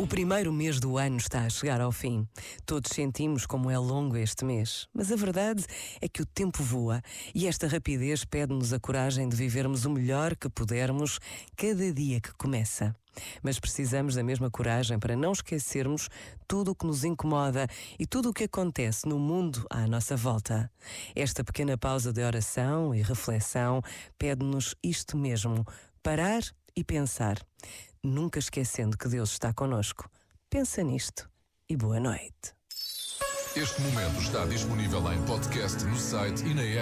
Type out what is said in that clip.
O primeiro mês do ano está a chegar ao fim. Todos sentimos como é longo este mês, mas a verdade é que o tempo voa e esta rapidez pede-nos a coragem de vivermos o melhor que pudermos cada dia que começa. Mas precisamos da mesma coragem para não esquecermos tudo o que nos incomoda e tudo o que acontece no mundo à nossa volta. Esta pequena pausa de oração e reflexão pede-nos isto mesmo: parar e pensar nunca esquecendo que Deus está conosco. Pensa nisto e boa noite. Este momento está disponível em podcast no site e na app.